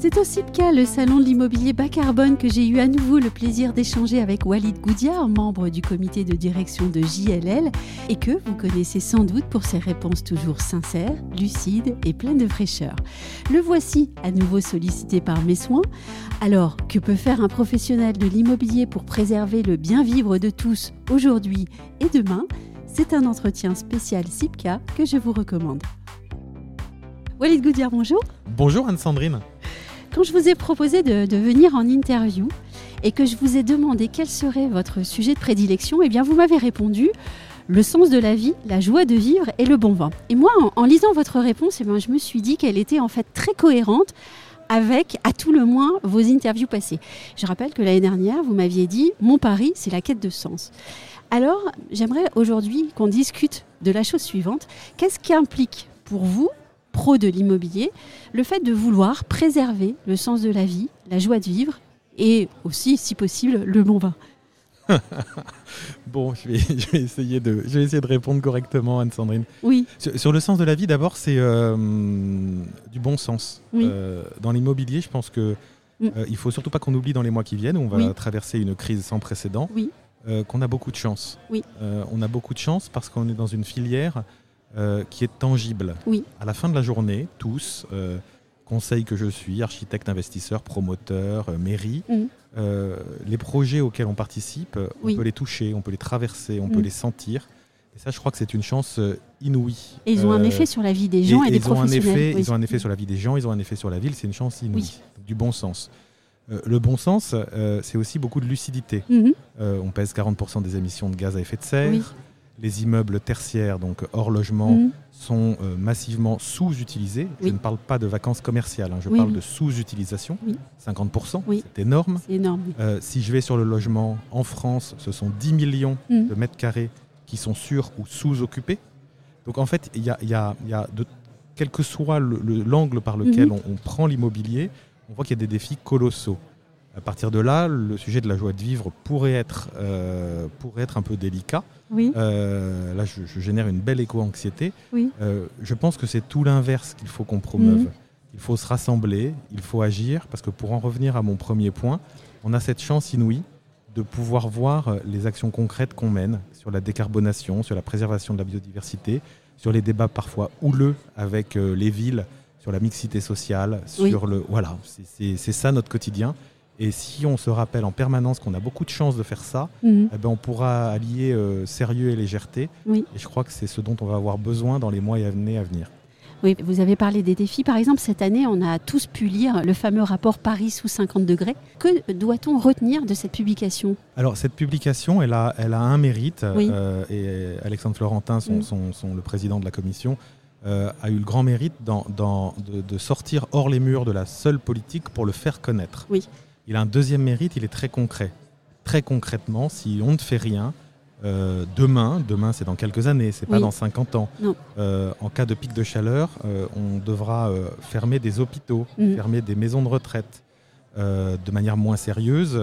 C'est au CIPCA, le salon de l'immobilier bas carbone, que j'ai eu à nouveau le plaisir d'échanger avec Walid Goudiar, membre du comité de direction de JLL, et que vous connaissez sans doute pour ses réponses toujours sincères, lucides et pleines de fraîcheur. Le voici à nouveau sollicité par mes soins. Alors, que peut faire un professionnel de l'immobilier pour préserver le bien vivre de tous aujourd'hui et demain? C'est un entretien spécial CIPCA que je vous recommande. Walid Goudiar, bonjour. Bonjour Anne-Sandrine. Quand je vous ai proposé de, venir en interview et que je vous ai demandé quel serait votre sujet de prédilection, eh bien vous m'avez répondu le sens de la vie, la joie de vivre et le bon vin. Et moi, en, lisant votre réponse, eh bien, je me suis dit qu'elle était en fait très cohérente avec, à tout le moins, vos interviews passées. Je rappelle que l'année dernière, vous m'aviez dit, mon pari, c'est la quête de sens. Alors, j'aimerais aujourd'hui qu'on discute de la chose suivante. Qu'est-ce qui implique pour vous pro de l'immobilier, le fait de vouloir préserver le sens de la vie, la joie de vivre et aussi, si possible, le bon vin. bon, je vais, essayer de, je vais essayer de répondre correctement, Anne-Sandrine. Oui. Sur, le sens de la vie, d'abord, c'est euh, du bon sens. Euh, dans l'immobilier, je pense que mm. euh, il faut surtout pas qu'on oublie dans les mois qui viennent, où on va traverser une crise sans précédent, oui. qu'on a beaucoup de chance. Oui. on a beaucoup de chance parce qu'on est dans une filière euh, qui est tangible. Oui. À la fin de la journée, tous, euh, conseil que je suis, architecte, investisseur, promoteur, euh, mairie, mm. les projets auxquels on participe, on peut les toucher, on peut les traverser, on peut mm. les sentir. Et ça, je crois que c'est une chance inouïe. Et ils ont un effet sur la vie des gens et, des ils professionnels. Ont un effet, Ils ont un effet sur la vie des gens, ils ont un effet sur la ville, c'est une chance inouïe. Du bon sens. le bon sens, c'est aussi beaucoup de lucidité. Mm-hmm. on pèse 40% des émissions de gaz à effet de serre les immeubles tertiaires, donc hors logement, mhm. sont euh, massivement sous-utilisés. Je ne parle pas de vacances commerciales, hein, je parle de sous-utilisation. 50%, c'est énorme. énorme euh, si je vais sur le logement en France, ce sont 10 millions mhm. de mètres carrés qui sont sur ou sous-occupés. Donc en fait, il y a, de, quel que soit l'angle par lequel mhm. on, prend l'immobilier, on voit qu'il y a des défis colossaux. À partir de là, le sujet de la joie de vivre pourrait être, euh, pourrait être un peu délicat. Oui. Euh, là, je, génère une belle éco-anxiété. Oui. Euh, je pense que c'est tout l'inverse qu'il faut qu'on promeuve. Mhm. Il faut se rassembler, il faut agir, parce que pour en revenir à mon premier point, on a cette chance inouïe de pouvoir voir les actions concrètes qu'on mène sur la décarbonation, sur la préservation de la biodiversité, sur les débats parfois houleux avec les villes, sur la mixité sociale, sur le voilà, c'est ça notre quotidien. Et si on se rappelle en permanence qu'on a beaucoup de chances de faire ça, mhm. eh ben on pourra allier euh, sérieux et légèreté. Oui. Et je crois que c'est ce dont on va avoir besoin dans les mois et années à venir. Oui, vous avez parlé des défis. Par exemple, cette année, on a tous pu lire le fameux rapport Paris sous 50 degrés. Que doit-on retenir de cette publication? Alors, cette publication, elle a, elle a un mérite. Euh, et Alexandre Florentin, son, son, le président de la commission, euh, a eu le grand mérite dans, dans, de, de, sortir hors les murs de la seule politique pour le faire connaître. Oui. Il a un deuxième mérite, il est très concret. Très concrètement, si on ne fait rien, euh, demain, demain c'est dans quelques années, c'est pas dans 50 ans. Euh, en cas de pic de chaleur, euh, on devra fermer des hôpitaux, mhm. fermer des maisons de retraite de manière moins sérieuse.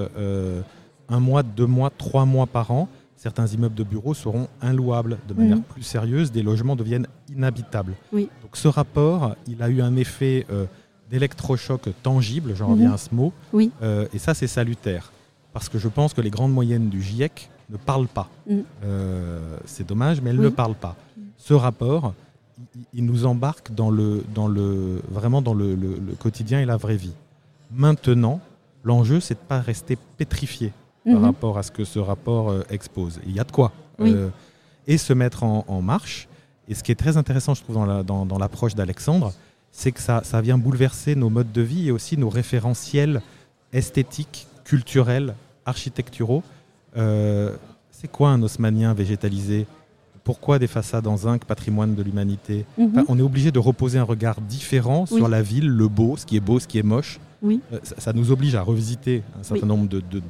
un mois, deux mois, trois mois par an, certains immeubles de bureaux seront inlouables de manière mhm. plus sérieuse, des logements deviennent inhabitables. Donc ce rapport, il a eu un effet d'électrochoc tangible, j'en reviens à ce mot. Oui. Euh, et ça, c'est salutaire. Parce que je pense que les grandes moyennes du GIEC ne parlent pas. Mm. Euh, c'est dommage, mais elles ne parlent pas. Ce rapport, il, nous embarque dans le, dans le, vraiment dans le, quotidien et la vraie vie. Maintenant, l'enjeu, c'est de ne pas rester pétrifié par mhm. rapport à ce que ce rapport euh, expose. il y a de quoi. et se mettre en, marche. Et ce qui est très intéressant, je trouve, dans l'approche dans, d'Alexandre, c'est que ça, ça vient bouleverser nos modes de vie et aussi nos référentiels esthétiques, culturels, architecturaux. Euh, c'est quoi un haussmanien végétalisé? Pourquoi des façades en zinc, patrimoine de l'humanité? Mhm. On est obligé de reposer un regard différent sur la ville, le beau, ce qui est beau, ce qui est moche. Oui. Euh, ça, nous oblige à revisiter un certain nombre de, de,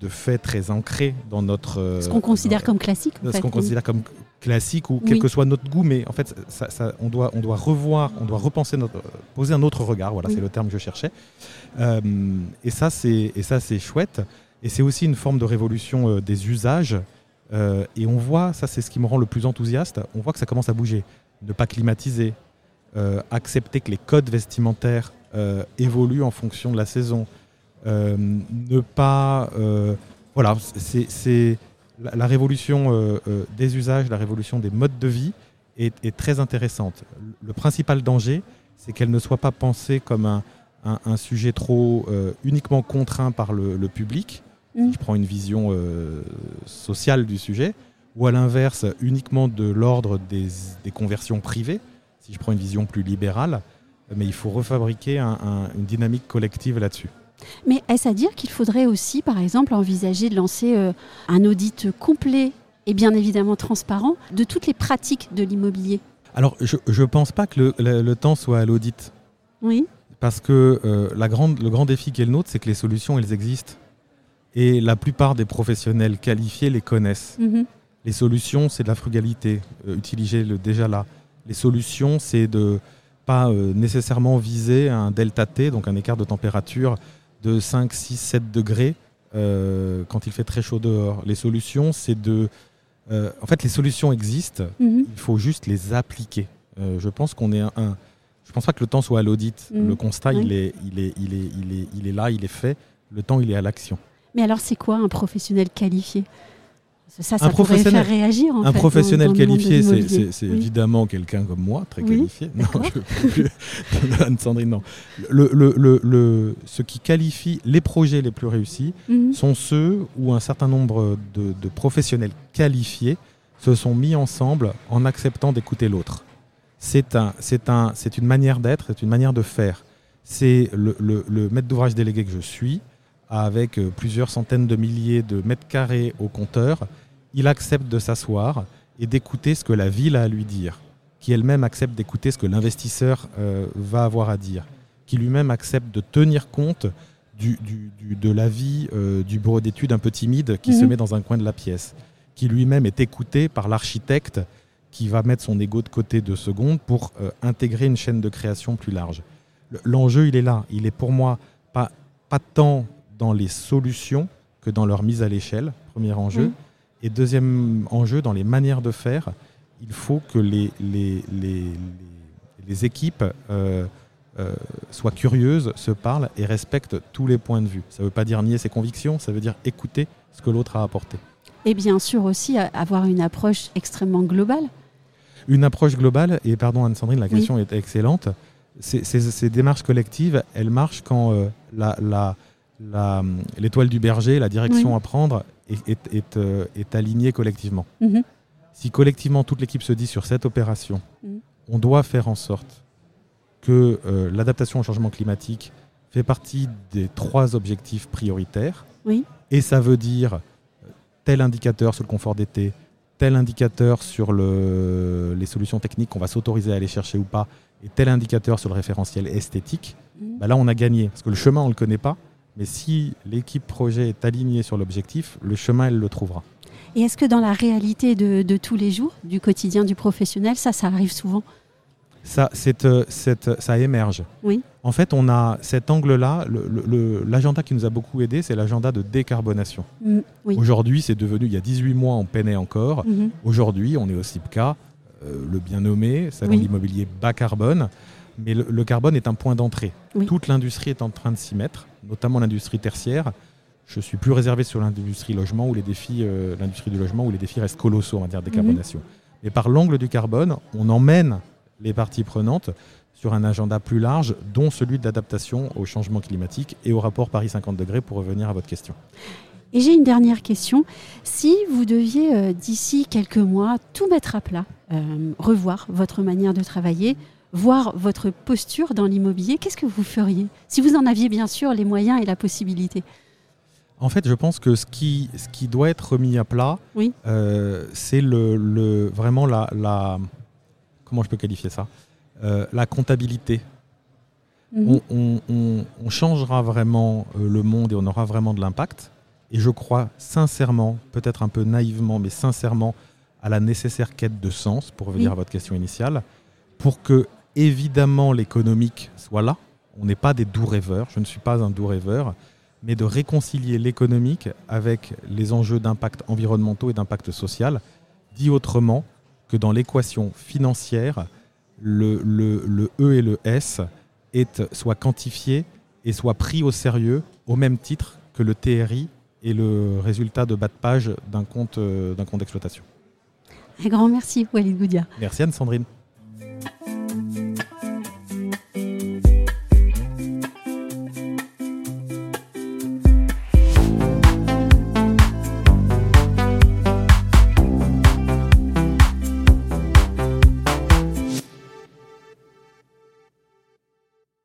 de faits très ancrés dans notre. ce qu'on considère comme classique. En ce qu'on considère comme classique ou quel que soit notre goût, mais en fait, ça, on, doit, on doit revoir, on doit repenser, notre, poser un autre regard. Voilà, c'est le terme que je cherchais. et ça, c'est et ça, c'est chouette. Et c'est aussi une forme de révolution des usages. et on voit, ça, c'est ce qui me rend le plus enthousiaste. On voit que ça commence à bouger. Ne pas climatiser, accepter que les codes vestimentaires évoluent en fonction de la saison. Euh, ne pas. Euh, voilà, c'est la, révolution euh, des usages, la révolution des modes de vie est, très intéressante. Le principal danger, c'est qu'elle ne soit pas pensée comme un, sujet trop uniquement contraint par le, public. Mmh. je prends une vision sociale du sujet, ou à l'inverse, uniquement de l'ordre des, conversions privées, si je prends une vision plus libérale. Mais il faut refabriquer une dynamique collective là-dessus. Mais est-ce à dire qu'il faudrait aussi, par exemple, envisager de lancer euh, un audit complet et bien évidemment transparent de toutes les pratiques de l'immobilier? Alors, je ne pense pas que le, temps soit à l'audit. Oui. Parce que euh, la grande, le grand défi qui est le nôtre, c'est que les solutions, elles existent. Et la plupart des professionnels qualifiés les connaissent. Mhm. Les solutions, c'est de la frugalité. Euh, utiliser le déjà là. Les solutions, c'est de pas nécessairement viser un delta T, donc un écart de température de 5, 6, 7 degrés euh, quand il fait très chaud dehors. Les solutions, c'est de... Euh, en fait, les solutions existent, mhm. il faut juste les appliquer. Euh, je pense qu'on est un, Je pense pas que le temps soit à l'audit. Mhm. Le constat, il, est, il, est, il, est, il, est, il est là, il est fait. Le temps, il est à l'action. Mais alors, c'est quoi un professionnel qualifié? Ça, ça un pourrait faire réagir. un professionnel qualifié, c'est évidemment quelqu'un comme moi, très qualifié. Non, je Anne-Sandrine, non. Le, le, le, ce qui qualifie les projets les plus réussis mhm. sont ceux où un certain nombre de, de, professionnels qualifiés se sont mis ensemble en acceptant d'écouter l'autre. C'est un, un, une manière d'être, c'est une manière de faire. C'est le, maître d'ouvrage délégué que je suis, avec euh, plusieurs centaines de milliers de mètres carrés au compteur, il accepte de s'asseoir et d'écouter ce que la ville a à lui dire, qui elle-même accepte d'écouter ce que l'investisseur euh, va avoir à dire, qui lui-même accepte de tenir compte du, de l'avis euh, du bureau d'études un peu timide qui se mhm. met dans un coin de la pièce, qui lui-même est écouté par l'architecte qui va mettre son ego de côté deux secondes pour intégrer une chaîne de création plus large. L'enjeu, il est là. Il est pour moi pas, pas tant dans les solutions que dans leur mise à l'échelle, premier enjeu. Et deuxième enjeu, dans les manières de faire, il faut que les, les, les, les équipes euh, euh, soient curieuses, se parlent et respectent tous les points de vue. Ça ne veut pas dire nier ses convictions, ça veut dire écouter ce que l'autre a apporté. Et bien sûr aussi avoir une approche extrêmement globale. Une approche globale, et pardon Anne-Sandrine, la question est excellente. Ces, ces, démarches collectives, elles marchent quand euh, la, la l'étoile du berger, la direction à prendre est, est, euh, alignée collectivement. Mhm. Si collectivement toute l'équipe se dit sur cette opération, mhm. on doit faire en sorte que euh, l'adaptation au changement climatique fait partie des trois objectifs prioritaires. Et ça veut dire euh, tel indicateur sur le confort d'été, tel indicateur sur le, les solutions techniques qu'on va s'autoriser à aller chercher ou pas, et tel indicateur sur le référentiel esthétique, mhm. bah là on a gagné. Parce que le chemin, on ne le connaît pas. Mais si l'équipe projet est alignée sur l'objectif, le chemin, elle le trouvera. Et est-ce que dans la réalité de, tous les jours, du quotidien du professionnel, ça, ça arrive souvent? Ça, euh, ça émerge. Oui. En fait, on a cet angle-là. L'agenda qui nous a beaucoup aidé, c'est l'agenda de décarbonation. Mm, Aujourd'hui, c'est devenu, il y a 18 mois, on peinait encore. Mm-hmm. Aujourd'hui, on est au CIPCA, euh, le bien nommé, salon oui. l'immobilier bas carbone. Mais le, carbone est un point d'entrée. Toute l'industrie est en train de s'y mettre, notamment l'industrie tertiaire. Je suis plus réservé sur l'industrie logement où les défis, euh, l'industrie du logement où les défis restent colossaux en matière de décarbonation. Mais mhm. par l'angle du carbone, on emmène les parties prenantes sur un agenda plus large, dont celui de l'adaptation au changement climatique et au rapport Paris 50 degrés, pour revenir à votre question. Et j'ai une dernière question. Si vous deviez, euh, d'ici quelques mois, tout mettre à plat, euh, revoir votre manière de travailler, voir votre posture dans l'immobilier, qu'est-ce que vous feriez Si vous en aviez bien sûr les moyens et la possibilité? En fait, je pense que ce qui, ce qui doit être remis à plat, oui. Euh, c'est le, vraiment la, la, Comment je peux qualifier ça? Euh, La comptabilité. Mhm. On, changera vraiment euh, le monde et on aura vraiment de l'impact Et je crois sincèrement, peut-être un peu naïvement, mais sincèrement, à la nécessaire quête de sens, pour revenir à votre question initiale, pour que, évidemment, l'économique soit là. On n'est pas des doux rêveurs, je ne suis pas un doux rêveur, mais de réconcilier l'économique avec les enjeux d'impact environnementaux et d'impact social. Dit autrement, que dans l'équation financière, le, le, E et le S est, soit quantifié et soit pris au sérieux au même titre que le TRI et le résultat de bas de page d'un compte, euh, d'un compte d'exploitation. Un grand merci, Walid Goudia. Merci Anne-Sandrine.